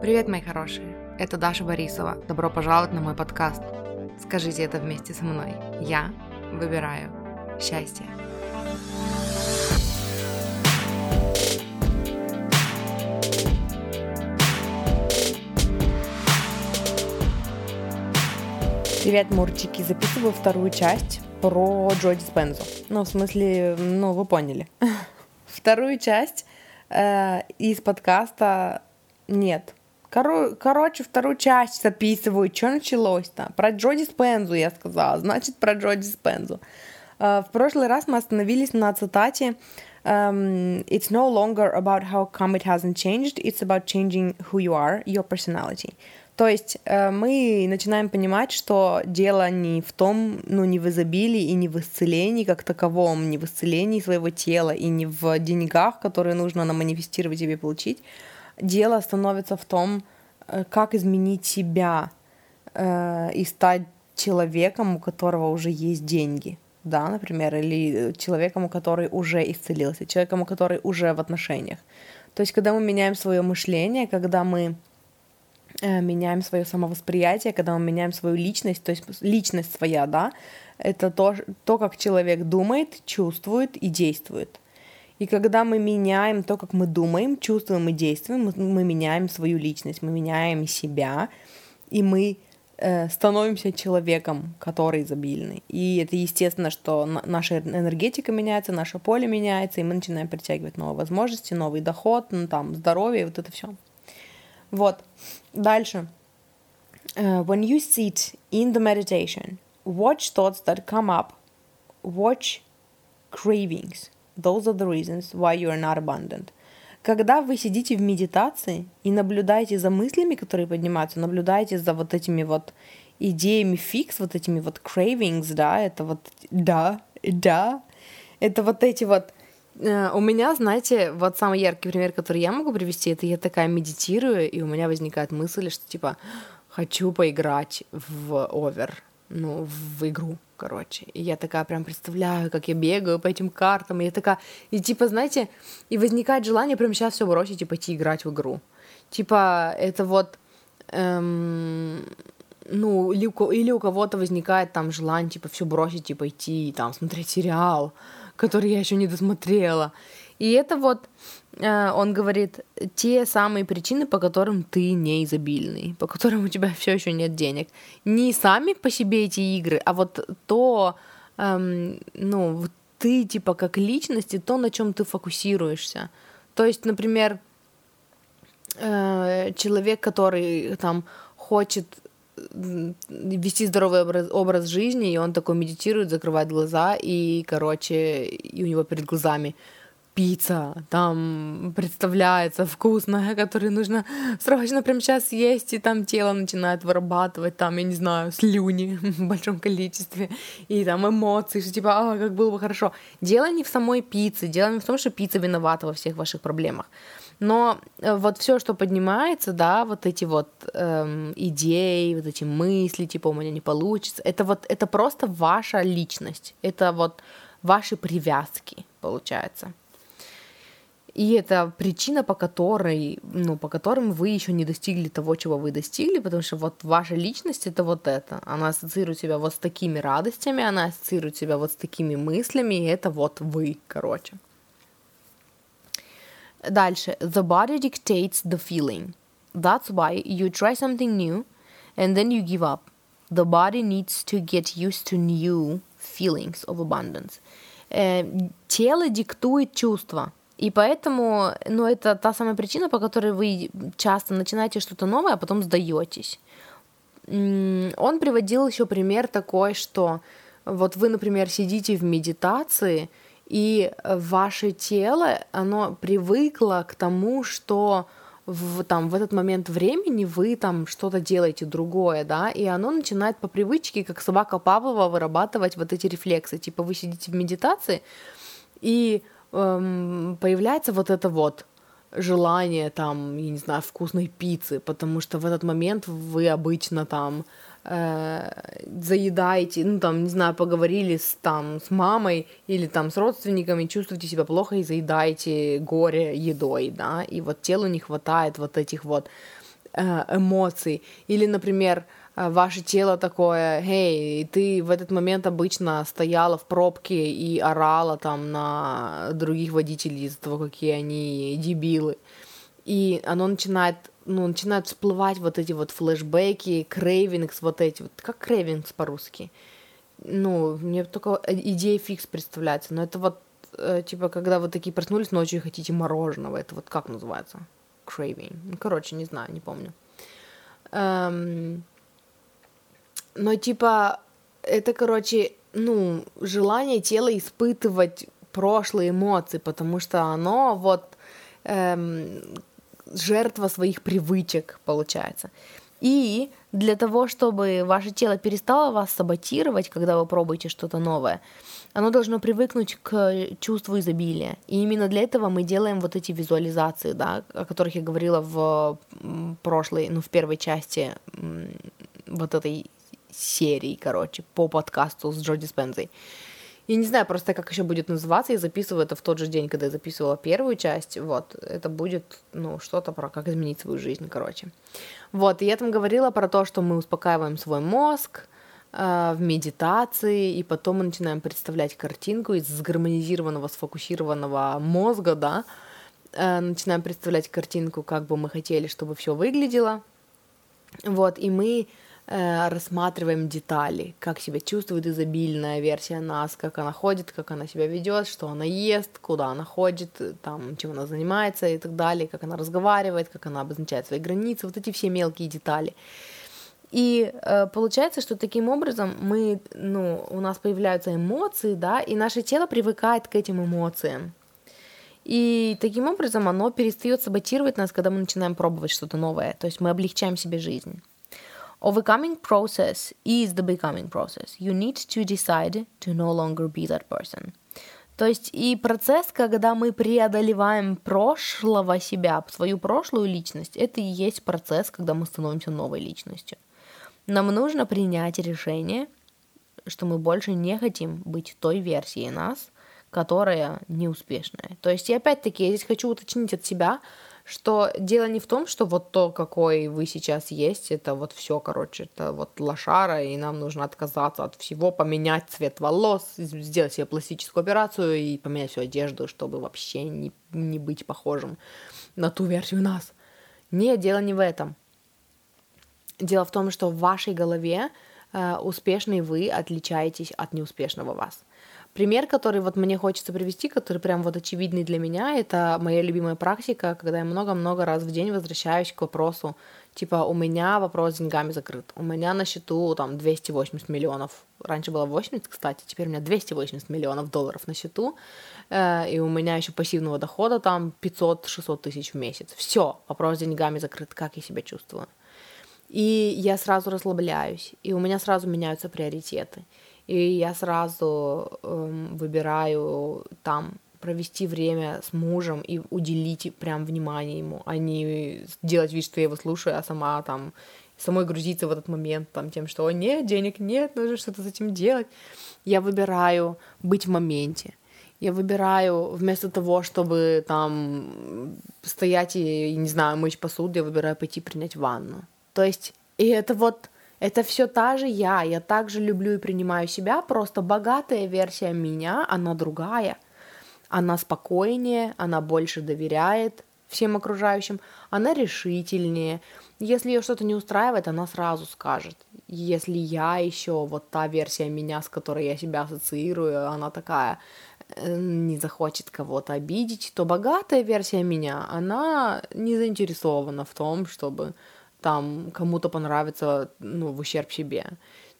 Привет, мои хорошие! Это Даша Борисова. Добро пожаловать на мой подкаст. Скажите это вместе со мной. Я выбираю счастье. Привет, Мурчики! Записываю вторую часть про Джо Диспензу. Ну, в смысле, ну, вы поняли. Вторую часть э, из подкаста нет. Коро- короче, вторую часть записываю. Что началось-то? Про Джо Диспензу я сказала. Значит, про Джо Диспензу. Uh, в прошлый раз мы остановились на цитате um, It's no longer about how come it hasn't changed, it's about changing who you are, your personality. То есть uh, мы начинаем понимать, что дело не в том, ну, не в изобилии и не в исцелении как таковом, не в исцелении своего тела и не в деньгах, которые нужно наманифестировать себе получить, дело становится в том, э, как изменить себя э, и стать человеком, у которого уже есть деньги, да, например, или человеком, у который уже исцелился, человеком, который уже в отношениях. То есть, когда мы меняем свое мышление, когда мы э, меняем свое самовосприятие, когда мы меняем свою личность, то есть личность своя, да, это то, то, как человек думает, чувствует и действует. И когда мы меняем то, как мы думаем, чувствуем и действуем, мы, мы меняем свою личность, мы меняем себя, и мы э, становимся человеком, который изобильный. И это естественно, что на, наша энергетика меняется, наше поле меняется, и мы начинаем притягивать новые возможности, новый доход, ну, там, здоровье, вот это все. Вот. Дальше. Uh, when you sit in the meditation, watch thoughts that come up, watch cravings, Those are the reasons why you are not abundant. Когда вы сидите в медитации и наблюдаете за мыслями, которые поднимаются, наблюдаете за вот этими вот идеями фикс, вот этими вот cravings, да, это вот да, да, это вот эти вот э, у меня, знаете, вот самый яркий пример, который я могу привести, это я такая медитирую, и у меня возникает мысль, что типа хочу поиграть в овер, ну, в игру, короче. И я такая прям представляю, как я бегаю по этим картам, и я такая, и типа, знаете, и возникает желание прямо сейчас все бросить и пойти играть в игру. Типа, это вот, эм, ну, или у, или у кого-то возникает там желание, типа, все бросить и пойти, там, смотреть сериал, который я еще не досмотрела. И это вот, э, он говорит, те самые причины, по которым ты не изобильный, по которым у тебя все еще нет денег. Не сами по себе эти игры, а вот то, эм, ну, ты типа как личность и то, на чем ты фокусируешься. То есть, например, э, человек, который там хочет вести здоровый образ, образ жизни, и он такой медитирует, закрывает глаза, и, короче, и у него перед глазами пицца там представляется вкусная, которую нужно срочно прямо сейчас есть, и там тело начинает вырабатывать там, я не знаю, слюни в большом количестве, и там эмоции, что типа, а, как было бы хорошо. Дело не в самой пицце, дело не в том, что пицца виновата во всех ваших проблемах. Но э, вот все, что поднимается, да, вот эти вот эм, идеи, вот эти мысли, типа у меня не получится, это вот это просто ваша личность, это вот ваши привязки, получается. И это причина, по которой, ну, по которым вы еще не достигли того, чего вы достигли, потому что вот ваша личность это вот это. Она ассоциирует себя вот с такими радостями, она ассоциирует себя вот с такими мыслями, и это вот вы, короче. Дальше. The body dictates the feeling. That's why you try something new, and then you give up. The body needs to get used to new feelings of abundance. Э, тело диктует чувства. И поэтому, ну, это та самая причина, по которой вы часто начинаете что-то новое, а потом сдаетесь. Он приводил еще пример такой, что вот вы, например, сидите в медитации, и ваше тело, оно привыкло к тому, что в, там, в этот момент времени вы там что-то делаете другое, да, и оно начинает по привычке, как собака Павлова, вырабатывать вот эти рефлексы. Типа вы сидите в медитации, и эм, появляется вот это вот желание там, я не знаю, вкусной пиццы, потому что в этот момент вы обычно там э, заедаете, ну там, не знаю, поговорили с, там, с мамой или там с родственниками, чувствуете себя плохо и заедаете горе едой, да, и вот телу не хватает вот этих вот э, эмоций. Или, например, э, ваше тело такое, эй, ты в этот момент обычно стояла в пробке и орала там на других водителей из-за того, какие они дебилы. И оно начинает, ну, начинают всплывать вот эти вот флешбеки, крейвингс, вот эти вот, как крейвингс по-русски? Ну, мне только идея фикс представляется, но это вот, э, типа, когда вы такие проснулись ночью и хотите мороженого, это вот как называется? Craving. Ну, короче, не знаю, не помню. Эм... Но, типа, это, короче, ну, желание тела испытывать прошлые эмоции, потому что оно вот эм, жертва своих привычек, получается. И для того, чтобы ваше тело перестало вас саботировать, когда вы пробуете что-то новое, оно должно привыкнуть к чувству изобилия. И именно для этого мы делаем вот эти визуализации, да, о которых я говорила в прошлой, ну, в первой части вот этой серии, короче, по подкасту с Джоди Спензой. Я не знаю просто, как еще будет называться, я записываю это в тот же день, когда я записывала первую часть, вот, это будет, ну, что-то про как изменить свою жизнь, короче. Вот, и я там говорила про то, что мы успокаиваем свой мозг, э, в медитации, и потом мы начинаем представлять картинку из сгармонизированного, сфокусированного мозга, да, э, начинаем представлять картинку, как бы мы хотели, чтобы все выглядело, вот, и мы рассматриваем детали, как себя чувствует изобильная версия нас, как она ходит, как она себя ведет, что она ест, куда она ходит, там, чем она занимается и так далее, как она разговаривает, как она обозначает свои границы, вот эти все мелкие детали. И э, получается, что таким образом мы, ну, у нас появляются эмоции, да, и наше тело привыкает к этим эмоциям. И таким образом оно перестает саботировать нас, когда мы начинаем пробовать что-то новое. То есть мы облегчаем себе жизнь. Overcoming process is the becoming process. You need to decide to no longer be that person. То есть и процесс, когда мы преодолеваем прошлого себя, свою прошлую личность, это и есть процесс, когда мы становимся новой личностью. Нам нужно принять решение, что мы больше не хотим быть той версией нас, которая неуспешная. То есть, и опять-таки, я здесь хочу уточнить от себя, что дело не в том, что вот то, какой вы сейчас есть, это вот все, короче, это вот лошара, и нам нужно отказаться от всего, поменять цвет волос, сделать себе пластическую операцию и поменять всю одежду, чтобы вообще не, не быть похожим на ту версию нас. Нет, дело не в этом. Дело в том, что в вашей голове э, успешный вы отличаетесь от неуспешного вас. Пример, который вот мне хочется привести, который прям вот очевидный для меня, это моя любимая практика, когда я много-много раз в день возвращаюсь к вопросу, типа, у меня вопрос с деньгами закрыт, у меня на счету там 280 миллионов, раньше было 80, кстати, теперь у меня 280 миллионов долларов на счету, э, и у меня еще пассивного дохода там 500-600 тысяч в месяц. Все, вопрос с деньгами закрыт, как я себя чувствую. И я сразу расслабляюсь, и у меня сразу меняются приоритеты. И я сразу эм, выбираю там провести время с мужем и уделить прям внимание ему, а не делать вид, что я его слушаю, а сама там самой грузиться в этот момент там тем, что нет, денег нет, нужно что-то с этим делать. Я выбираю быть в моменте. Я выбираю вместо того, чтобы там стоять и, не знаю, мыть посуду, я выбираю пойти принять ванну. То есть, и это вот это все та же я, я также люблю и принимаю себя, просто богатая версия меня, она другая. Она спокойнее, она больше доверяет всем окружающим, она решительнее. Если ее что-то не устраивает, она сразу скажет. Если я еще вот та версия меня, с которой я себя ассоциирую, она такая э, не захочет кого-то обидеть, то богатая версия меня, она не заинтересована в том, чтобы там кому-то понравится, ну, в ущерб себе.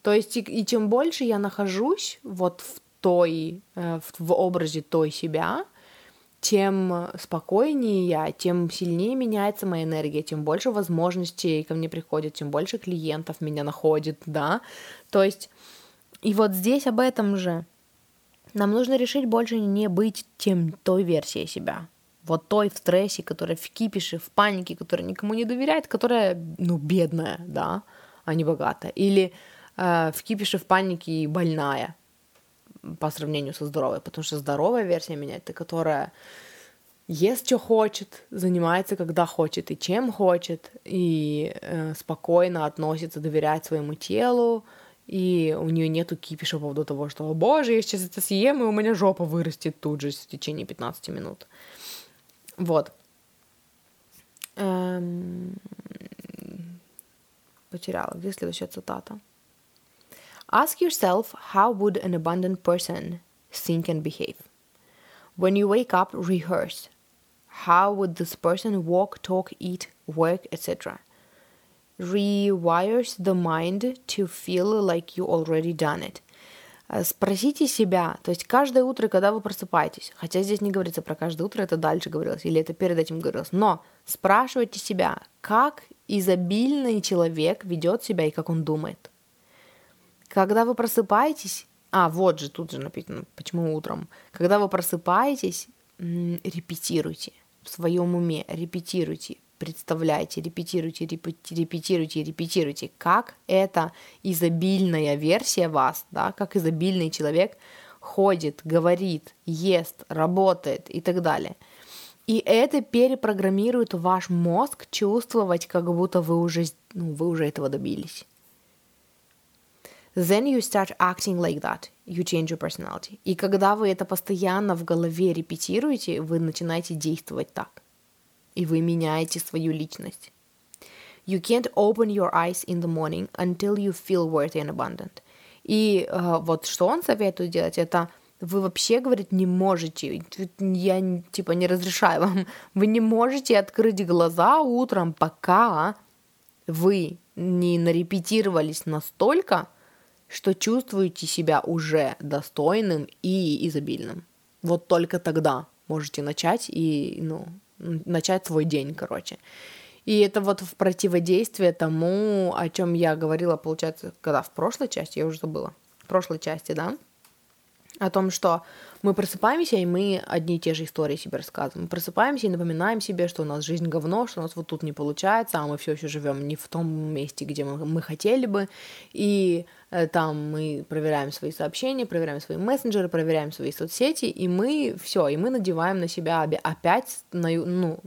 То есть и, и чем больше я нахожусь вот в той, э, в, в образе той себя, тем спокойнее я, тем сильнее меняется моя энергия, тем больше возможностей ко мне приходит, тем больше клиентов меня находит, да. То есть, и вот здесь об этом же. Нам нужно решить больше не быть тем той версией себя, вот той в стрессе, которая в кипише, в панике, которая никому не доверяет, которая, ну, бедная, да, а не богатая. Или э, в кипише, в панике и больная по сравнению со здоровой, потому что здоровая версия меня это которая ест, что хочет, занимается, когда хочет и чем хочет, и э, спокойно относится, доверяет своему телу, и у нее нету кипиша по поводу того, что, о боже, я сейчас это съем, и у меня жопа вырастет тут же в течение 15 минут. Вот. Эм... Потеряла. Где следующая цитата? Ask yourself how would an abundant person think and behave. When you wake up, rehearse. How would this person walk, talk, eat, work, etc. Rewires the mind to feel like you already done it. Спросите себя, то есть каждое утро, когда вы просыпаетесь, хотя здесь не говорится про каждое утро, это дальше говорилось, или это перед этим говорилось, но спрашивайте себя, как изобильный человек ведет себя и как он думает. Когда вы просыпаетесь, а, вот же, тут же написано, почему утром. Когда вы просыпаетесь, репетируйте в своем уме, репетируйте, представляйте, репетируйте, репетируйте, репетируйте, как эта изобильная версия вас, да, как изобильный человек ходит, говорит, ест, работает и так далее. И это перепрограммирует ваш мозг чувствовать, как будто вы уже, ну, вы уже этого добились. Then you start acting like that. You change your personality. И когда вы это постоянно в голове репетируете, вы начинаете действовать так. И вы меняете свою личность. You can't open your eyes in the morning until you feel worthy and abundant. И э, вот что он советует делать, это вы вообще, говорит, не можете, я типа не разрешаю вам, вы не можете открыть глаза утром, пока вы не нарепетировались настолько, что чувствуете себя уже достойным и изобильным. Вот только тогда можете начать и, ну, начать свой день, короче. И это вот в противодействие тому, о чем я говорила, получается, когда в прошлой части, я уже забыла, в прошлой части, да, о том, что мы просыпаемся, и мы одни и те же истории себе рассказываем. Мы просыпаемся и напоминаем себе, что у нас жизнь говно, что у нас вот тут не получается, а мы все еще живем не в том месте, где мы, мы хотели бы. И э, там мы проверяем свои сообщения, проверяем свои мессенджеры, проверяем свои соцсети, и мы все, и мы надеваем на себя опять, на, ну,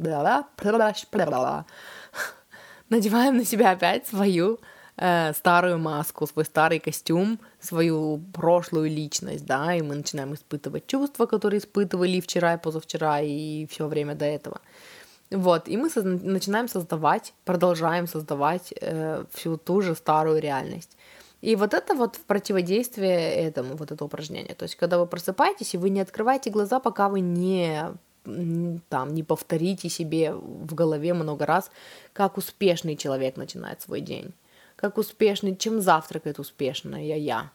надеваем на себя опять свою э, старую маску, свой старый костюм, свою прошлую личность, да, и мы начинаем испытывать чувства, которые испытывали вчера и позавчера, и все время до этого. Вот, и мы со- начинаем создавать, продолжаем создавать э, всю ту же старую реальность. И вот это вот в противодействие этому, вот это упражнение. То есть, когда вы просыпаетесь, и вы не открываете глаза, пока вы не там, не повторите себе в голове много раз, как успешный человек начинает свой день как успешный, чем завтракает успешная я,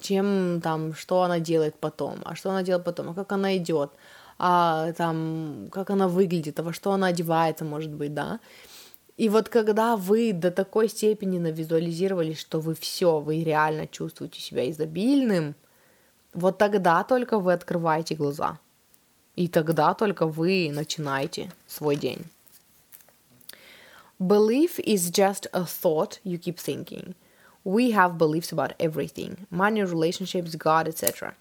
чем там, что она делает потом, а что она делает потом, а как она идет, а там, как она выглядит, а во что она одевается, может быть, да. И вот когда вы до такой степени навизуализировали, что вы все, вы реально чувствуете себя изобильным, вот тогда только вы открываете глаза. И тогда только вы начинаете свой день. Belief is just a thought you keep thinking. We have beliefs about everything money, relationships, God, etc.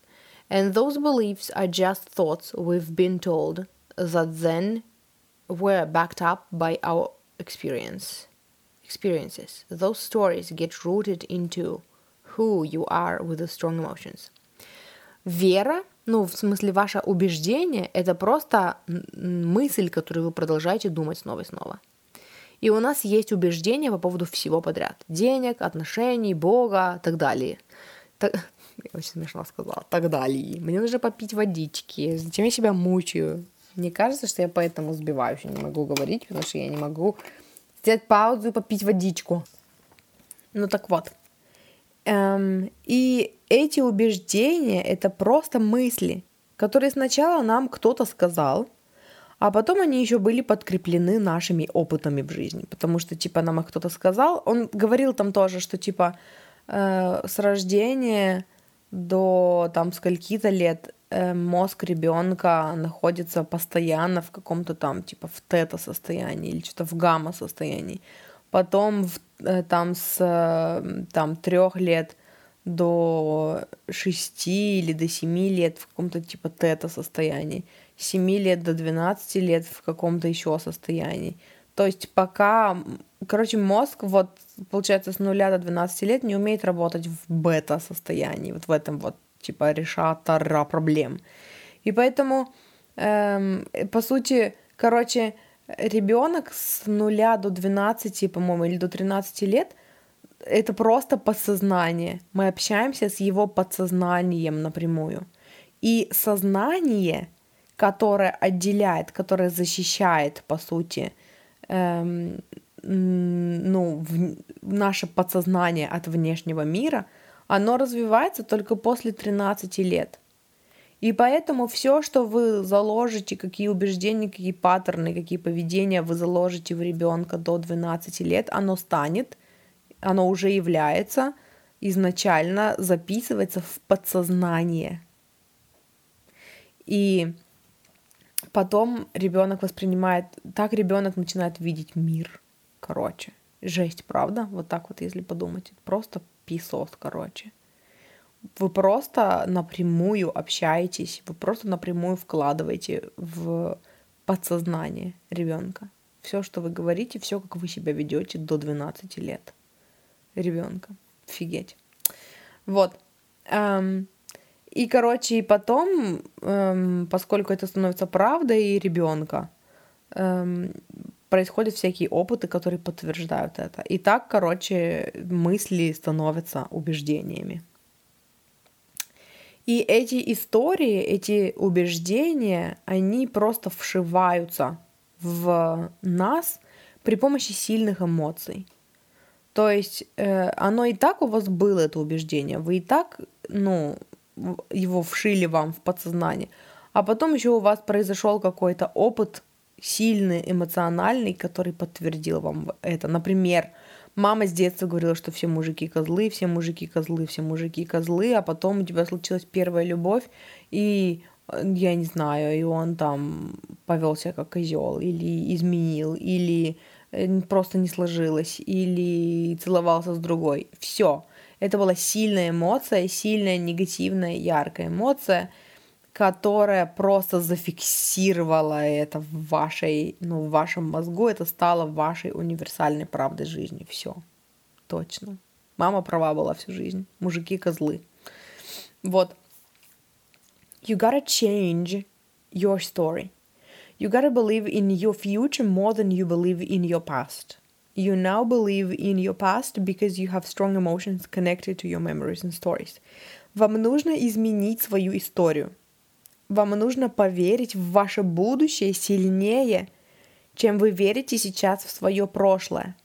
And those beliefs are just thoughts we've been told that then were backed up by our experience. Experiences. Those stories get rooted into who you are with the strong emotions. Вера, ну, в смысле, ваше убеждение, это просто мысль, которую вы продолжаете думать снова и снова. И у нас есть убеждения по поводу всего подряд. Денег, отношений, Бога, так далее. Так... Я очень смешно сказала. Так далее. Мне нужно попить водички. Зачем я себя мучаю? Мне кажется, что я поэтому сбиваюсь. Не могу говорить, потому что я не могу сделать паузу и попить водичку. Ну так вот. Эм, и эти убеждения — это просто мысли, которые сначала нам кто-то сказал, а потом они еще были подкреплены нашими опытами в жизни, потому что, типа, нам их кто-то сказал, он говорил там тоже, что, типа, э, с рождения до там скольки-то лет э, мозг ребенка находится постоянно в каком-то там, типа, в тета-состоянии или что-то в гамма-состоянии. Потом в, э, там с э, там, трех лет до шести или до семи лет в каком-то типа тета-состоянии 7 лет до 12 лет в каком-то еще состоянии. То есть пока, короче, мозг вот, получается, с нуля до 12 лет не умеет работать в бета-состоянии, вот в этом вот, типа, решатора проблем. И поэтому, эм, по сути, короче, ребенок с нуля до 12, по-моему, или до 13 лет, это просто подсознание. Мы общаемся с его подсознанием напрямую. И сознание, которое отделяет, которое защищает, по сути, эм, ну, в, наше подсознание от внешнего мира, оно развивается только после 13 лет. И поэтому все, что вы заложите, какие убеждения, какие паттерны, какие поведения вы заложите в ребенка до 12 лет, оно станет, оно уже является, изначально записывается в подсознание. И потом ребенок воспринимает, так ребенок начинает видеть мир. Короче, жесть, правда? Вот так вот, если подумать. Просто писос, короче вы просто напрямую общаетесь, вы просто напрямую вкладываете в подсознание ребенка. Все, что вы говорите, все, как вы себя ведете до 12 лет ребенка. Офигеть. Вот. Эм, и, короче, и потом, эм, поскольку это становится правдой ребенка, эм, происходят всякие опыты, которые подтверждают это. И так, короче, мысли становятся убеждениями. И эти истории, эти убеждения, они просто вшиваются в нас при помощи сильных эмоций. То есть э, оно и так у вас было, это убеждение, вы и так, ну, его вшили вам в подсознание, а потом еще у вас произошел какой-то опыт сильный, эмоциональный, который подтвердил вам это. Например, Мама с детства говорила, что все мужики козлы, все мужики козлы, все мужики козлы, а потом у тебя случилась первая любовь, и э, я не знаю, и он там повел себя как козел, или изменил, или э, просто не сложилось, или целовался с другой. Все. Это была сильная эмоция, сильная негативная, яркая эмоция – которая просто зафиксировала это в вашей, ну, в вашем мозгу, это стало вашей универсальной правдой жизни. Все. Точно. Мама права была всю жизнь. Мужики козлы. Вот. You gotta change your story. You gotta believe in your future more than you believe in your past. You now believe in your past because you have strong emotions connected to your memories and stories. Вам нужно изменить свою историю – вам нужно поверить в ваше будущее сильнее, чем вы верите сейчас в свое прошлое.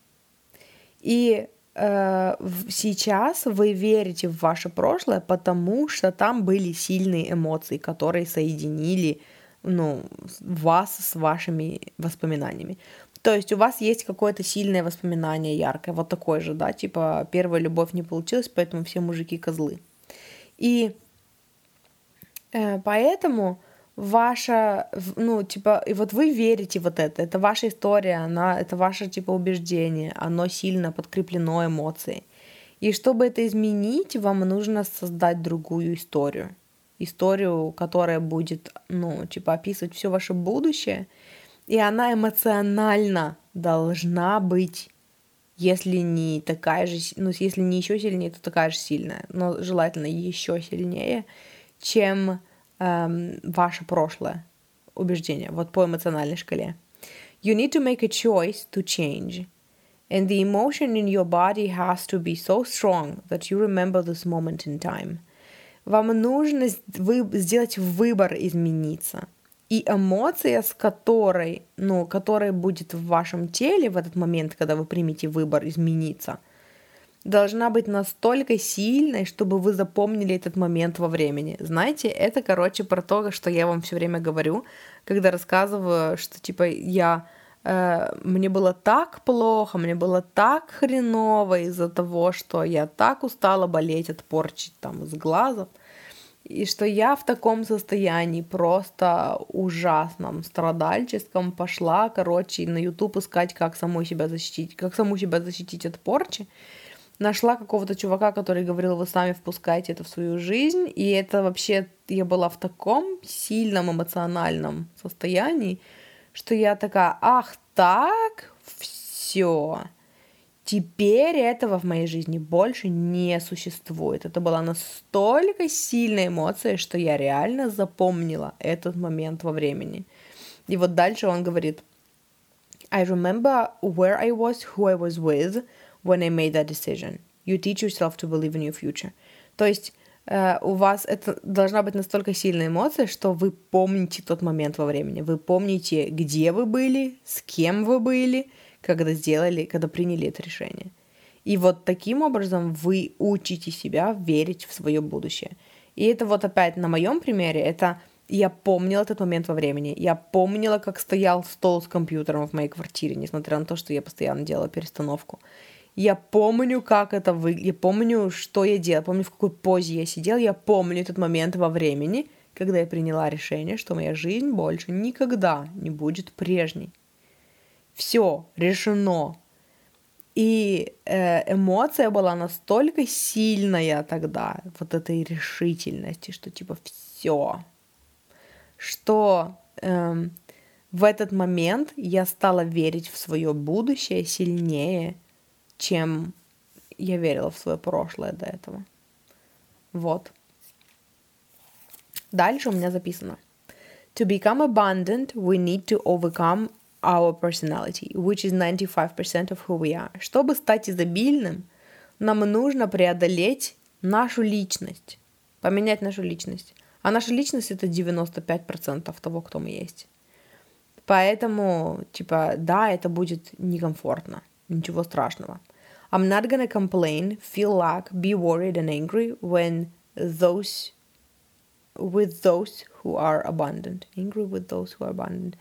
И э, сейчас вы верите в ваше прошлое, потому что там были сильные эмоции, которые соединили ну, вас с вашими воспоминаниями. То есть у вас есть какое-то сильное воспоминание яркое, вот такое же, да, типа первая любовь не получилась, поэтому все мужики козлы. И Э, поэтому ваша, ну, типа, и вот вы верите вот это, это ваша история, она, это ваше, типа, убеждение, оно сильно подкреплено эмоцией. И чтобы это изменить, вам нужно создать другую историю. Историю, которая будет, ну, типа, описывать все ваше будущее. И она эмоционально должна быть, если не такая же, ну, если не еще сильнее, то такая же сильная, но желательно еще сильнее, чем эм, ваше прошлое убеждение, вот по эмоциональной шкале. You need to make a choice to change. And the emotion in your body has to be so strong that you remember this moment in time. Вам нужно сделать выбор измениться. И эмоция, с которой, ну, которая будет в вашем теле в этот момент, когда вы примете выбор измениться – должна быть настолько сильной, чтобы вы запомнили этот момент во времени. Знаете, это, короче, про то, что я вам все время говорю, когда рассказываю, что типа я э, мне было так плохо, мне было так хреново из-за того, что я так устала болеть от порчи там из глаза, и что я в таком состоянии просто ужасном, страдальческом пошла, короче, на YouTube искать, как саму себя защитить, как саму себя защитить от порчи. нашла какого-то чувака, который говорил, вы сами впускаете это в свою жизнь, и это вообще, я была в таком сильном эмоциональном состоянии, что я такая, ах так, все, теперь этого в моей жизни больше не существует. Это была настолько сильная эмоция, что я реально запомнила этот момент во времени. И вот дальше он говорит, I remember where I was, who I was with, when I made that decision. You teach yourself to believe in your future. То есть э, у вас это должна быть настолько сильная эмоция, что вы помните тот момент во времени. Вы помните, где вы были, с кем вы были, когда сделали, когда приняли это решение. И вот таким образом вы учите себя верить в свое будущее. И это вот опять на моем примере, это я помнила этот момент во времени. Я помнила, как стоял стол с компьютером в моей квартире, несмотря на то, что я постоянно делала перестановку. Я помню, как это выглядит, я помню, что я делала, помню, в какой позе я сидела, я помню этот момент во времени, когда я приняла решение, что моя жизнь больше никогда не будет прежней. Все, решено. И э, эмоция была настолько сильная тогда, вот этой решительности, что типа все, что э, в этот момент я стала верить в свое будущее сильнее, чем я верила в свое прошлое до этого. Вот. Дальше у меня записано. To become abundant, we need to overcome our personality, which is 95% of who we are. Чтобы стать изобильным, нам нужно преодолеть нашу личность, поменять нашу личность. А наша личность это 95% того, кто мы есть. Поэтому, типа, да, это будет некомфортно, ничего страшного. I'm not gonna complain, feel like, be worried and angry when those with those who are abundant. Angry with those who are abundant.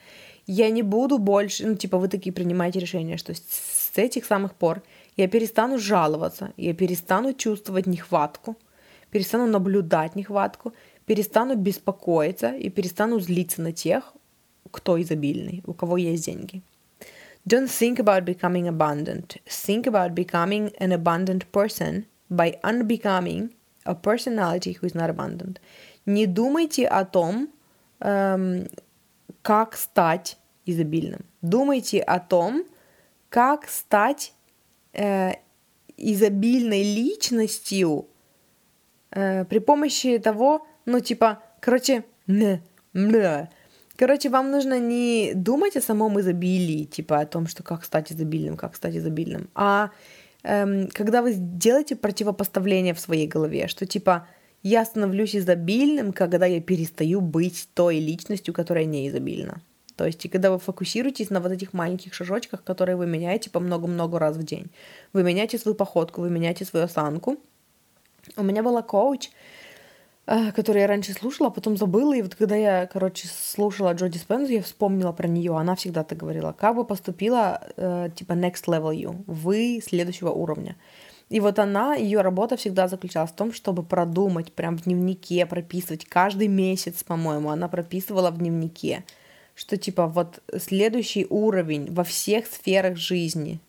Я не буду больше, ну, типа, вы такие принимаете решение, что с этих самых пор я перестану жаловаться, я перестану чувствовать нехватку, перестану наблюдать нехватку, перестану беспокоиться и перестану злиться на тех, кто изобильный, у кого есть деньги. Don't think about becoming abundant. Think about becoming an abundant person by unbecoming a personality who is not abundant. Не думайте о том, эм, как стать изобильным. Думайте о том, как стать э, изобильной личностью э, при помощи того, ну типа, короче, не, не, Короче, вам нужно не думать о самом изобилии, типа о том, что как стать изобильным, как стать изобильным, а эм, когда вы делаете противопоставление в своей голове, что типа я становлюсь изобильным, когда я перестаю быть той личностью, которая не изобильна. То есть, и когда вы фокусируетесь на вот этих маленьких шажочках, которые вы меняете по много-много раз в день. Вы меняете свою походку, вы меняете свою осанку. У меня была коуч, Э, который я раньше слушала, а потом забыла. И вот когда я, короче, слушала Джоди Спензу, я вспомнила про нее. Она всегда так говорила. Как бы поступила, э, типа, next level you, вы следующего уровня. И вот она, ее работа всегда заключалась в том, чтобы продумать, прям в дневнике прописывать. Каждый месяц, по-моему, она прописывала в дневнике, что типа вот следующий уровень во всех сферах жизни,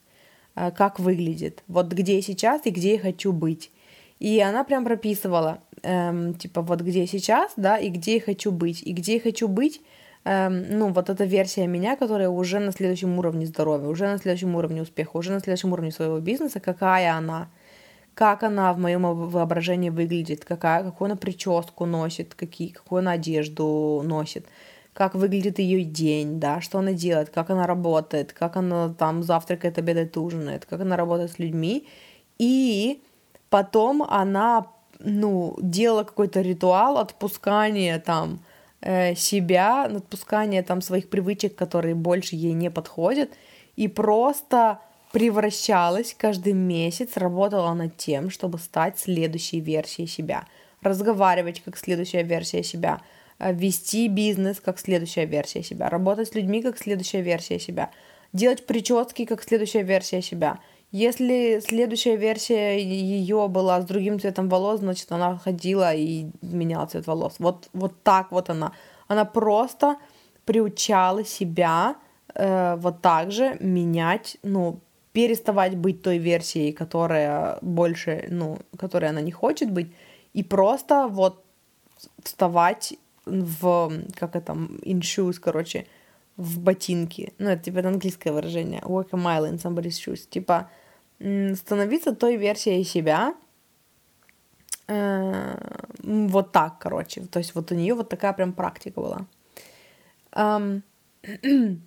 э, как выглядит, вот где я сейчас и где я хочу быть. И она прям прописывала, эм, типа, вот где я сейчас, да, и где я хочу быть. И где я хочу быть, эм, ну, вот эта версия меня, которая уже на следующем уровне здоровья, уже на следующем уровне успеха, уже на следующем уровне своего бизнеса, какая она, как она в моем воображении выглядит, какая, какую она прическу носит, какие, какую она одежду носит, как выглядит ее день, да, что она делает, как она работает, как она там завтракает, обедает, ужинает, как она работает с людьми. И Потом она, ну, делала какой-то ритуал отпускания там себя, отпускания там своих привычек, которые больше ей не подходят, и просто превращалась каждый месяц, работала над тем, чтобы стать следующей версией себя, разговаривать как следующая версия себя, э, вести бизнес как следующая версия себя, работать с людьми как следующая версия себя, делать прически как следующая версия себя – если следующая версия ее была с другим цветом волос, значит, она ходила и меняла цвет волос. Вот, вот так вот она. Она просто приучала себя э, вот так же менять, ну, переставать быть той версией, которая больше, ну, которой она не хочет быть, и просто вот вставать в, как это, in shoes, короче, в ботинки. Ну, это типа это английское выражение. Walk a mile in somebody's shoes. Типа становиться той версией себя, э, вот так, короче. То есть вот у нее вот такая прям практика была.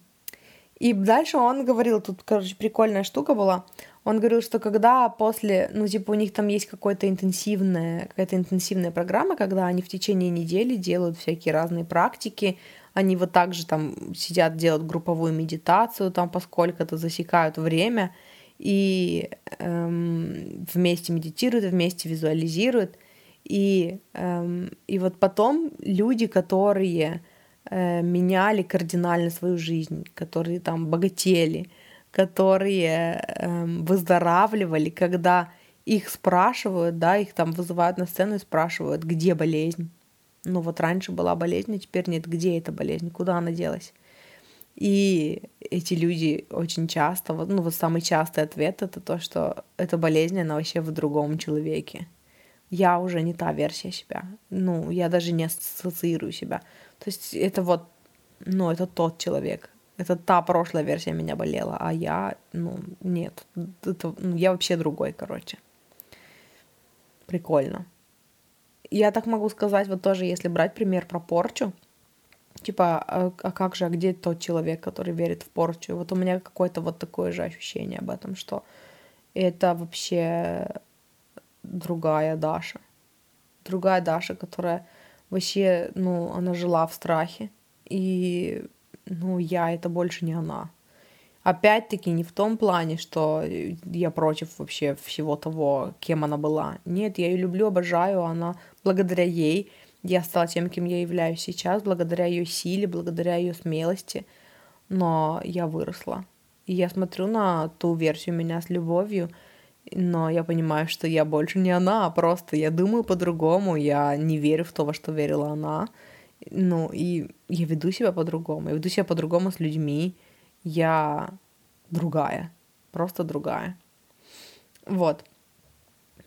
И дальше он говорил, тут, короче, прикольная штука была. Он говорил, что когда после, ну, типа, у них там есть какая-то интенсивная, какая-то интенсивная программа, когда они в течение недели делают всякие разные практики, они вот так же там сидят, делают групповую медитацию, там поскольку-то засекают время, и эм, вместе медитируют, вместе визуализируют. И, эм, и вот потом люди, которые э, меняли кардинально свою жизнь, которые там богатели, которые э, выздоравливали, когда их спрашивают, да, их там вызывают на сцену и спрашивают, где болезнь. Ну вот раньше была болезнь, а теперь нет, где эта болезнь, куда она делась. И эти люди очень часто, вот, ну вот самый частый ответ это то, что эта болезнь, она вообще в другом человеке. Я уже не та версия себя. Ну, я даже не ассоциирую себя. То есть это вот, ну, это тот человек. Это та прошлая версия меня болела, а я, ну, нет. Это, ну, я вообще другой, короче. Прикольно. Я так могу сказать, вот тоже, если брать пример про порчу, типа, а, а как же, а где тот человек, который верит в порчу? Вот у меня какое-то вот такое же ощущение об этом, что это вообще другая Даша. Другая Даша, которая вообще, ну, она жила в страхе. И, ну, я это больше не она. Опять-таки не в том плане, что я против вообще всего того, кем она была. Нет, я ее люблю, обожаю, она благодаря ей я стала тем, кем я являюсь сейчас, благодаря ее силе, благодаря ее смелости. Но я выросла. И я смотрю на ту версию меня с любовью, но я понимаю, что я больше не она, а просто я думаю по-другому, я не верю в то, во что верила она. Ну, и я веду себя по-другому. Я веду себя по-другому с людьми. Я другая. Просто другая. Вот.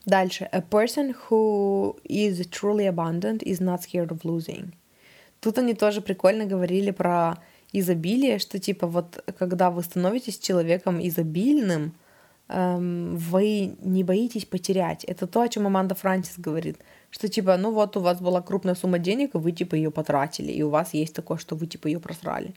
Дальше. A person who is truly abundant is not scared of losing. Тут они тоже прикольно говорили про изобилие, что типа вот когда вы становитесь человеком изобильным, эм, вы не боитесь потерять. Это то, о чем Аманда Франсис говорит, что типа, ну вот у вас была крупная сумма денег, и вы типа ее потратили, и у вас есть такое, что вы типа ее просрали.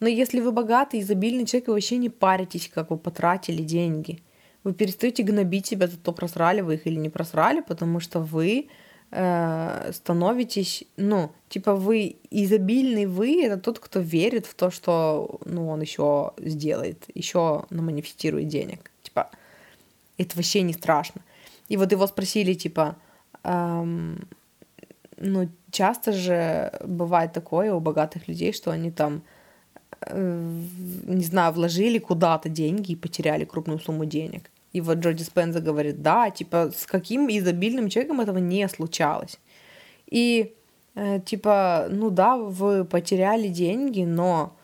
Но если вы богатый, изобильный человек, вы вообще не паритесь, как вы потратили деньги – вы перестаете гнобить себя за то, просрали вы их или не просрали, потому что вы э, становитесь, ну, типа вы изобильный вы, это тот, кто верит в то, что, ну, он еще сделает, еще наманифестирует денег. Типа, это вообще не страшно. И вот его спросили, типа, эм, ну, часто же бывает такое у богатых людей, что они там не знаю, вложили куда-то деньги и потеряли крупную сумму денег. И вот Джо Диспенза говорит, да, типа, с каким изобильным человеком этого не случалось. И, э, типа, ну да, вы потеряли деньги, но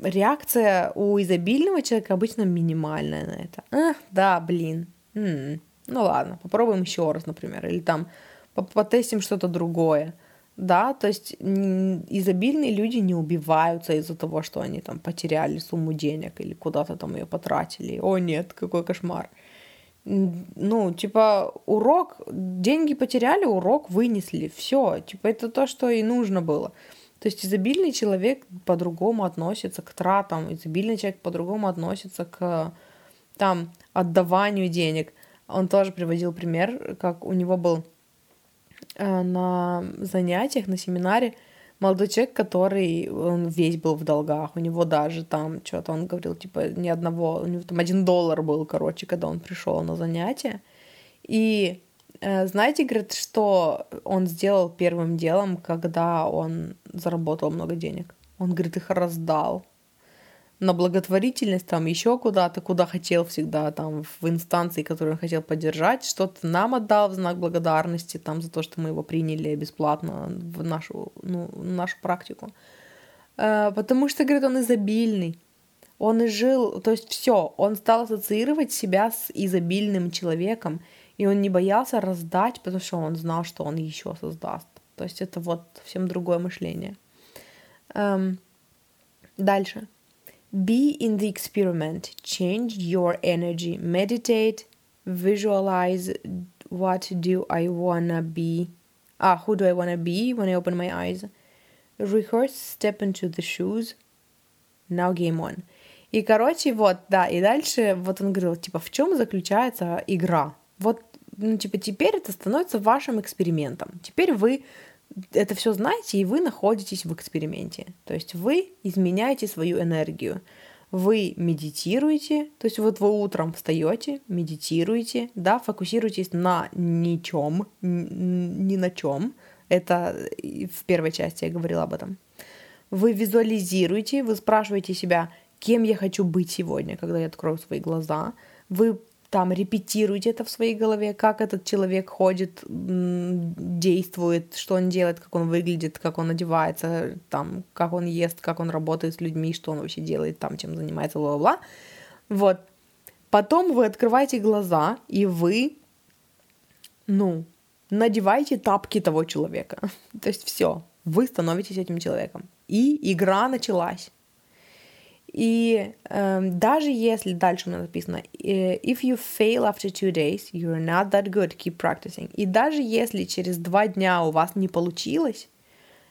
реакция у изобильного человека обычно минимальная на это. Эх, да, блин. М-м. Ну ладно, попробуем еще раз, например. Или там потестим что-то другое да, то есть изобильные люди не убиваются из-за того, что они там потеряли сумму денег или куда-то там ее потратили. О нет, какой кошмар. Ну, типа, урок, деньги потеряли, урок вынесли, все, типа, это то, что и нужно было. То есть изобильный человек по-другому относится к тратам, изобильный человек по-другому относится к там отдаванию денег. Он тоже приводил пример, как у него был на занятиях, на семинаре молодой человек, который, он весь был в долгах, у него даже там что-то, он говорил, типа, ни одного, у него там один доллар был, короче, когда он пришел на занятие. И э, знаете, говорит, что он сделал первым делом, когда он заработал много денег? Он, говорит, их раздал на благотворительность, там еще куда-то, куда хотел всегда, там в инстанции, которые он хотел поддержать, что-то нам отдал в знак благодарности, там за то, что мы его приняли бесплатно в нашу, ну, нашу практику. Э, потому что, говорит, он изобильный. Он и жил, то есть все, он стал ассоциировать себя с изобильным человеком, и он не боялся раздать, потому что он знал, что он еще создаст. То есть это вот совсем другое мышление. Um, дальше. Be in the experiment. Change your energy. Meditate. Visualize. What do I wanna be? Ah, who do I wanna be when I open my eyes? Rehearse. Step into the shoes. Now game on. И, короче, вот, да, и дальше вот он говорил, типа, в чем заключается игра? Вот, ну, типа, теперь это становится вашим экспериментом. Теперь вы это все знаете, и вы находитесь в эксперименте. То есть вы изменяете свою энергию. Вы медитируете, то есть вот вы утром встаете, медитируете, да, фокусируетесь на ничем, ни на чем. Это в первой части я говорила об этом. Вы визуализируете, вы спрашиваете себя, кем я хочу быть сегодня, когда я открою свои глаза. Вы там репетируйте это в своей голове, как этот человек ходит, действует, что он делает, как он выглядит, как он одевается, там, как он ест, как он работает с людьми, что он вообще делает, там, чем занимается, бла-бла-бла. Вот. Потом вы открываете глаза, и вы, ну, надеваете тапки того человека. То есть все, вы становитесь этим человеком. И игра началась. И э, даже если дальше у меня написано if you fail after two days, you're not that good, keep practicing. И даже если через два дня у вас не получилось,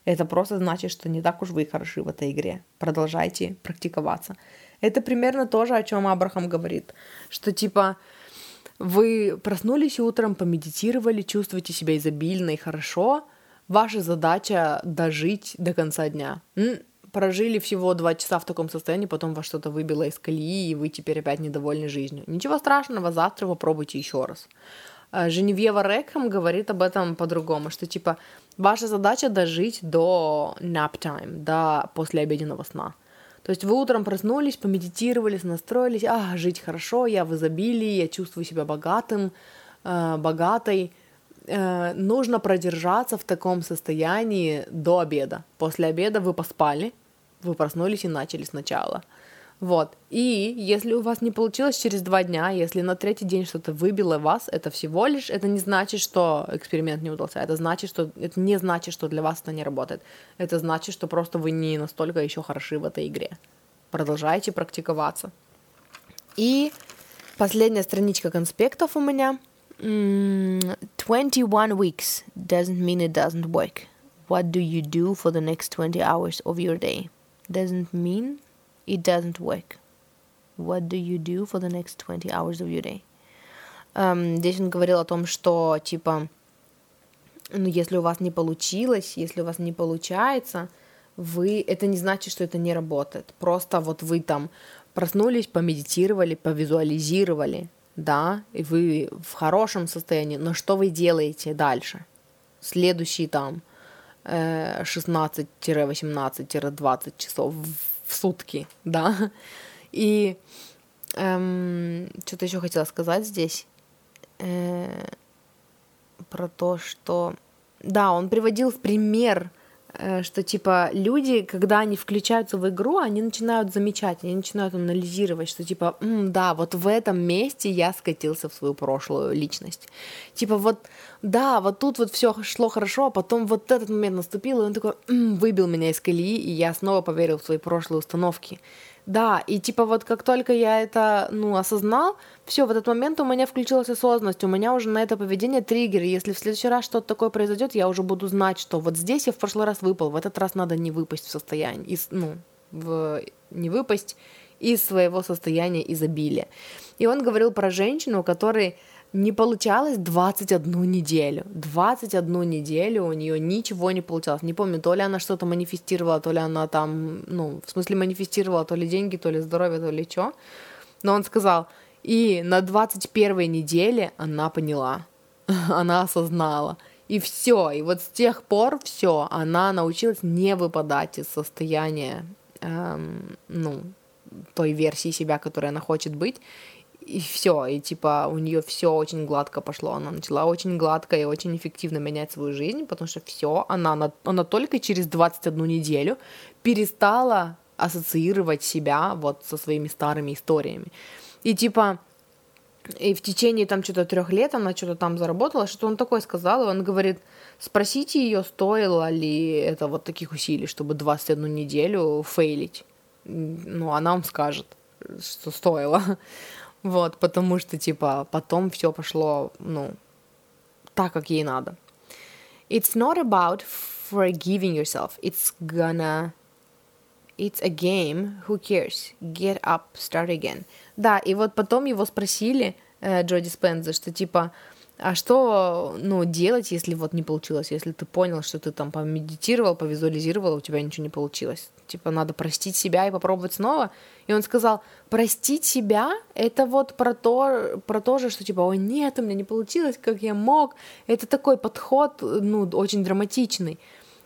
это просто значит, что не так уж вы хороши в этой игре. Продолжайте практиковаться. Это примерно то же, о чем Абрахам говорит, что типа вы проснулись утром, помедитировали, чувствуете себя изобильно и хорошо, ваша задача дожить до конца дня прожили всего два часа в таком состоянии, потом вас что-то выбило из колеи, и вы теперь опять недовольны жизнью. Ничего страшного, завтра попробуйте еще раз. А, Женевьева Рекхэм говорит об этом по-другому, что типа ваша задача дожить до nap time, до послеобеденного сна. То есть вы утром проснулись, помедитировали, настроились, а, жить хорошо, я в изобилии, я чувствую себя богатым, э, богатой. Э, нужно продержаться в таком состоянии до обеда. После обеда вы поспали, вы проснулись и начали сначала. Вот. И если у вас не получилось через два дня, если на третий день что-то выбило вас, это всего лишь, это не значит, что эксперимент не удался. Это значит, что это не значит, что для вас это не работает. Это значит, что просто вы не настолько еще хороши в этой игре. Продолжайте практиковаться. И последняя страничка конспектов у меня. 21 weeks doesn't mean it doesn't work. What do you do for the next 20 hours of your day? Doesn't mean it doesn't work. What do you do for the next 20 hours of your day? Um, здесь он говорил о том, что, типа, ну, если у вас не получилось, если у вас не получается, вы, это не значит, что это не работает. Просто вот вы там проснулись, помедитировали, повизуализировали, да, и вы в хорошем состоянии, но что вы делаете дальше? Следующий там 16-18-20 часов в сутки, да. И эм, что-то еще хотела сказать здесь э, про то, что да, он приводил в пример Э, что типа люди, когда они включаются в игру, они начинают замечать, они начинают анализировать, что типа, да, вот в этом месте я скатился в свою прошлую личность. Типа вот, да, вот тут вот все шло хорошо, а потом вот этот момент наступил, и он такой М, выбил меня из колеи, и я снова поверил в свои прошлые установки. Да, и типа вот как только я это, ну, осознал, все, в этот момент у меня включилась осознанность, у меня уже на это поведение триггер, если в следующий раз что-то такое произойдет, я уже буду знать, что вот здесь я в прошлый раз выпал, в этот раз надо не выпасть в состояние, из, ну, в, не выпасть из своего состояния изобилия. И он говорил про женщину, у которой не получалось 21 неделю. 21 неделю у нее ничего не получалось. Не помню, то ли она что-то манифестировала, то ли она там, ну, в смысле манифестировала то ли деньги, то ли здоровье, то ли что. Но он сказал, и на 21 неделе она поняла, она осознала. И все, и вот с тех пор все, она научилась не выпадать из состояния, эм, ну, той версии себя, которой она хочет быть, и все, и типа у нее все очень гладко пошло, она начала очень гладко и очень эффективно менять свою жизнь, потому что все, она, она, она только через 21 неделю перестала ассоциировать себя вот со своими старыми историями. И типа, и в течение там что-то трех лет она что-то там заработала, что он такой сказал, и он говорит, спросите ее, стоило ли это вот таких усилий, чтобы 21 неделю фейлить. Ну, она вам скажет, что стоило. Вот, потому что, типа, потом все пошло, ну, так, как ей надо. It's not about forgiving yourself. It's gonna... It's a game. Who cares? Get up, start again. Да, и вот потом его спросили, э, Джоди Спенза, что типа, а что, ну, делать, если вот не получилось, если ты понял, что ты там помедитировал, повизуализировал, у тебя ничего не получилось. Типа, надо простить себя и попробовать снова. И он сказал, простить себя, это вот про то, про то же, что типа, ой, нет, у меня не получилось, как я мог. Это такой подход, ну, очень драматичный.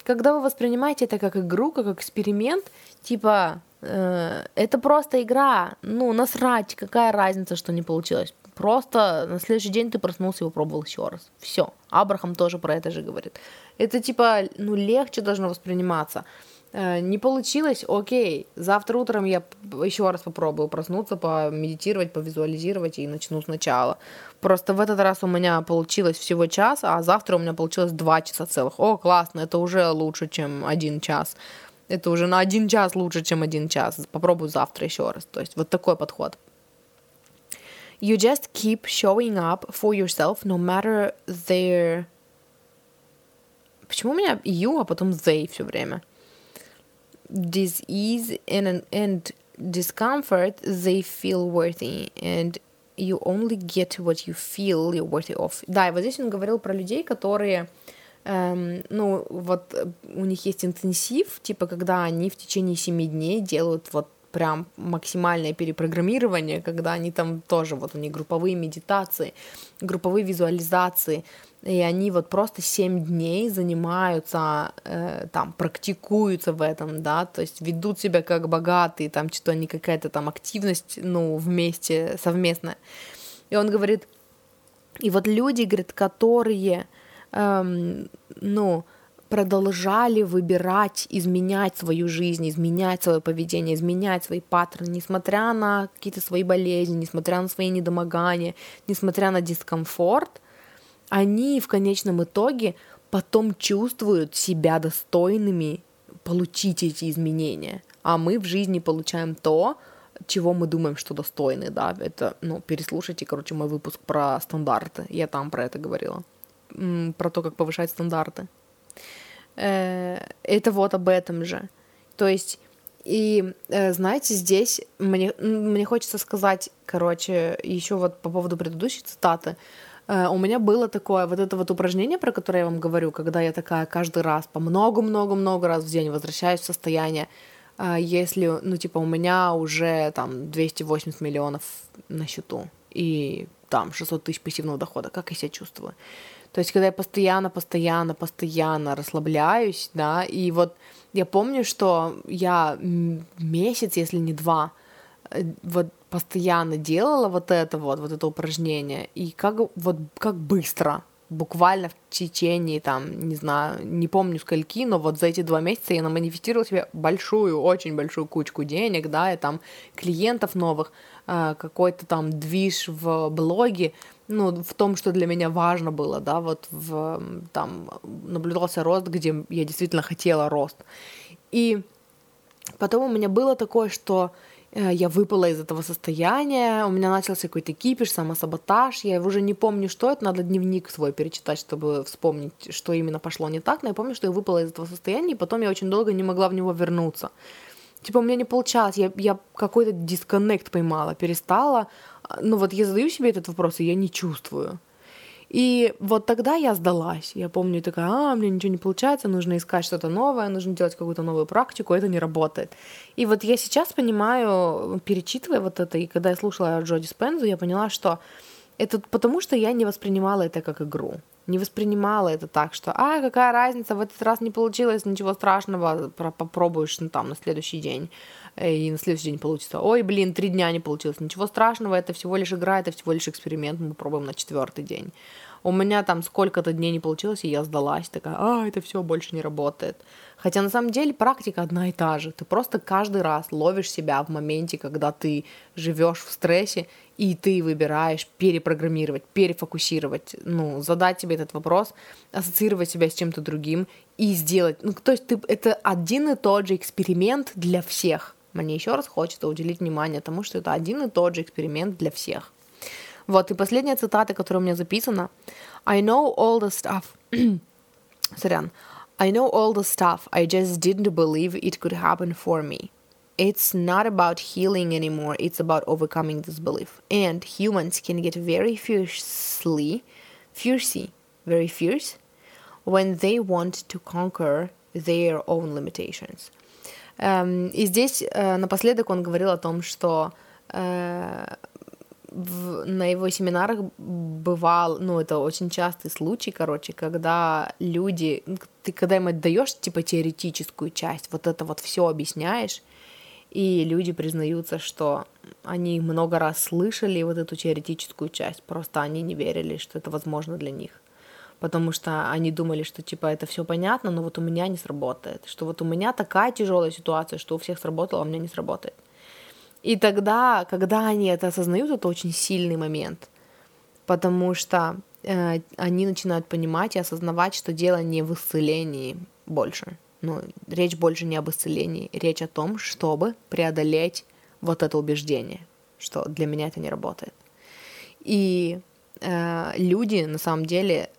Когда вы воспринимаете это как игру, как эксперимент, типа, э, это просто игра, ну, насрать, какая разница, что не получилось. Просто на следующий день ты проснулся и попробовал еще раз. Все. Абрахам тоже про это же говорит. Это типа, ну, легче должно восприниматься. Э, не получилось, окей, завтра утром я еще раз попробую проснуться, помедитировать, повизуализировать и начну сначала. Просто в этот раз у меня получилось всего час, а завтра у меня получилось два часа целых. О, классно, это уже лучше, чем один час. Это уже на один час лучше, чем один час. Попробую завтра еще раз. То есть вот такой подход. You just keep showing up for yourself no matter their... Почему у меня you, а потом they все время? Disease and, and discomfort, they feel worthy. And you only get what you feel you're worthy of. Да, и вот здесь он говорил про людей, которые эм, ну, вот у них есть интенсив, типа, когда они в течение семи дней делают вот прям максимальное перепрограммирование, когда они там тоже, вот у них групповые медитации, групповые визуализации, и они вот просто 7 дней занимаются, э, там, практикуются в этом, да, то есть ведут себя как богатые, там, что-то не какая-то там активность, ну, вместе, совместная. И он говорит, и вот люди, говорит, которые, эм, ну, продолжали выбирать, изменять свою жизнь, изменять свое поведение, изменять свои паттерны, несмотря на какие-то свои болезни, несмотря на свои недомогания, несмотря на дискомфорт, они в конечном итоге потом чувствуют себя достойными получить эти изменения. А мы в жизни получаем то, чего мы думаем, что достойны, да, это, ну, переслушайте, короче, мой выпуск про стандарты, я там про это говорила, про то, как повышать стандарты. Э, это вот об этом же. То есть, и э, знаете, здесь мне, мне хочется сказать, короче, еще вот по поводу предыдущей цитаты, э, у меня было такое вот это вот упражнение, про которое я вам говорю, когда я такая каждый раз по много-много-много раз в день возвращаюсь в состояние, если, ну, типа, у меня уже там 280 миллионов на счету и там 600 тысяч пассивного дохода, как я себя чувствую. То есть, когда я постоянно, постоянно, постоянно расслабляюсь, да, и вот я помню, что я месяц, если не два, э, вот постоянно делала вот это вот, вот это упражнение, и как вот как быстро, буквально в течение, там, не знаю, не помню скольки, но вот за эти два месяца я наманифестировала себе большую, очень большую кучку денег, да, и там клиентов новых, э, какой-то там движ в блоге, ну, в том, что для меня важно было, да, вот в, там наблюдался рост, где я действительно хотела рост. И потом у меня было такое, что я выпала из этого состояния, у меня начался какой-то кипиш, самосаботаж, я уже не помню, что это, надо дневник свой перечитать, чтобы вспомнить, что именно пошло не так, но я помню, что я выпала из этого состояния, и потом я очень долго не могла в него вернуться. Типа у меня не получалось, я, я какой-то дисконнект поймала, перестала ну вот я задаю себе этот вопрос, и я не чувствую. И вот тогда я сдалась. Я помню, такая, а, мне ничего не получается, нужно искать что-то новое, нужно делать какую-то новую практику, это не работает. И вот я сейчас понимаю, перечитывая вот это, и когда я слушала Джоди Спензу, я поняла, что это потому, что я не воспринимала это как игру. Не воспринимала это так, что, а, какая разница, в этот раз не получилось, ничего страшного, попробуешь ну, там на следующий день. Э, и на следующий день получится, ой, блин, три дня не получилось, ничего страшного, это всего лишь игра, это всего лишь эксперимент, мы пробуем на четвертый день. У меня там сколько-то дней не получилось, и я сдалась, такая, а, это все больше не работает. Хотя на самом деле практика одна и та же. Ты просто каждый раз ловишь себя в моменте, когда ты живешь в стрессе, и ты выбираешь перепрограммировать, перефокусировать, ну, задать себе этот вопрос, ассоциировать себя с чем-то другим и сделать. Ну, то есть ты, это один и тот же эксперимент для всех. Мне еще раз хочется уделить внимание тому, что это один и тот же эксперимент для всех. Вот, и последняя цитата, которая у меня записана. I know all the stuff. Сорян. I know all the stuff. I just didn't believe it could happen for me. It's not about healing anymore, it's about overcoming this belief. And humans can get very fiercely, fiercey, very fierce, when they want to conquer their own limitations. Um, и здесь uh, напоследок он говорил о том, что uh, в, на его семинарах бывал, ну, это очень частый случай, короче, когда люди, ты когда им отдаешь, типа, теоретическую часть, вот это вот все объясняешь, и люди признаются, что они много раз слышали вот эту теоретическую часть, просто они не верили, что это возможно для них. Потому что они думали, что типа это все понятно, но вот у меня не сработает. Что вот у меня такая тяжелая ситуация, что у всех сработало, а у меня не сработает. И тогда, когда они это осознают, это очень сильный момент. Потому что э, они начинают понимать и осознавать, что дело не в исцелении больше, ну, речь больше не об исцелении, речь о том, чтобы преодолеть вот это убеждение, что для меня это не работает. И э, люди на самом деле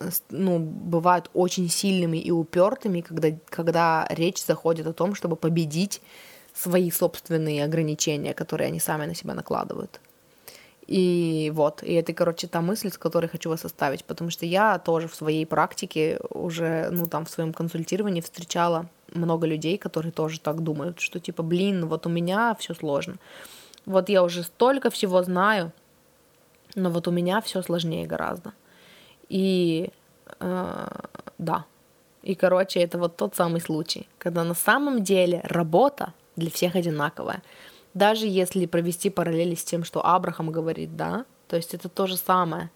э, ну, бывают очень сильными и упертыми, когда, когда речь заходит о том, чтобы победить свои собственные ограничения, которые они сами на себя накладывают. И вот, и это, короче, та мысль, с которой хочу вас оставить, потому что я тоже в своей практике уже, ну, там, в своем консультировании встречала много людей, которые тоже так думают, что типа, блин, вот у меня все сложно. Вот я уже столько всего знаю, но вот у меня все сложнее гораздо. И э, да. И, короче, это вот тот самый случай, когда на самом деле работа для всех одинаковая даже если провести параллели с тем, что Абрахам говорит, да, то есть это то же самое.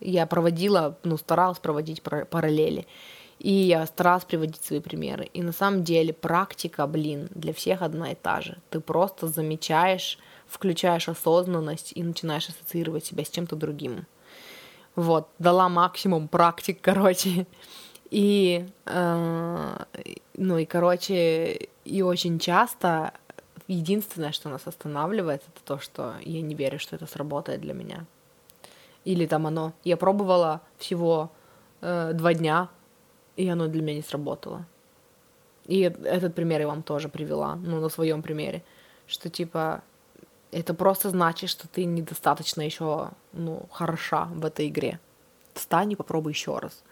Я проводила, ну, старалась проводить параллели. И я старалась приводить свои примеры. И на самом деле практика, блин, для всех одна и та же. Ты просто замечаешь, включаешь осознанность и начинаешь ассоциировать себя с чем-то другим. Вот, дала максимум практик, короче. И, э, ну и, короче, и очень часто единственное, что нас останавливает, это то, что я не верю, что это сработает для меня. Или там оно. Я пробовала всего э, два дня, и оно для меня не сработало. И этот пример я вам тоже привела, ну, на своем примере, что типа это просто значит, что ты недостаточно еще, ну, хороша в этой игре. Встань и попробуй еще раз.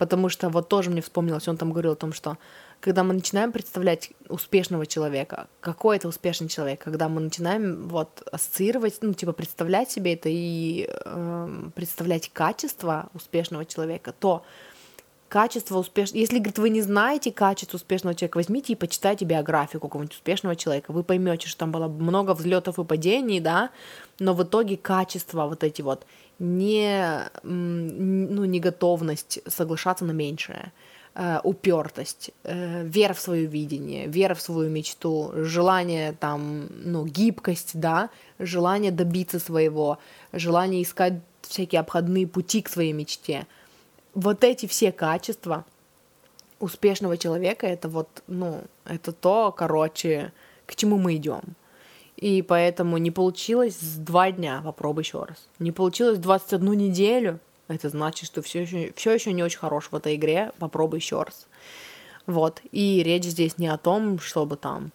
Потому что вот тоже мне вспомнилось, он там говорил о том, что когда мы начинаем представлять успешного человека, какой это успешный человек, когда мы начинаем вот ассоциировать, ну, типа представлять себе это и э, представлять качество успешного человека, то качество успешного... Если, говорит, вы не знаете качество успешного человека, возьмите и почитайте биографию какого-нибудь успешного человека. Вы поймете, что там было много взлетов и падений, да, но в итоге качество вот эти вот не, ну, не готовность соглашаться на меньшее, э, упертость, э, вера в свое видение, вера в свою мечту, желание там, ну, гибкость, да, желание добиться своего, желание искать всякие обходные пути к своей мечте. Вот эти все качества успешного человека, это вот, ну, это то, короче, к чему мы идем. И поэтому не получилось два дня, попробуй еще раз. Не получилось 21 неделю, это значит, что все еще, все еще не очень хорош в этой игре, попробуй еще раз. Вот. И речь здесь не о том, чтобы там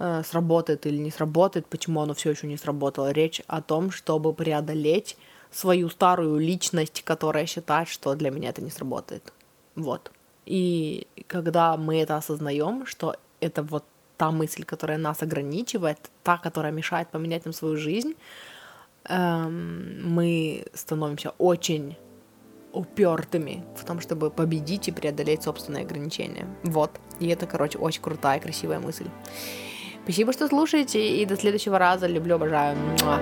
э, сработает или не сработает, почему оно все еще не сработало. Речь о том, чтобы преодолеть свою старую личность, которая считает, что для меня это не сработает. Вот. И когда мы это осознаем, что это вот та мысль, которая нас ограничивает, та, которая мешает поменять нам свою жизнь, эм, мы становимся очень упертыми в том, чтобы победить и преодолеть собственные ограничения. Вот. И это, короче, очень крутая, красивая мысль. Спасибо, что слушаете, и до следующего раза. Люблю, обожаю. Муа.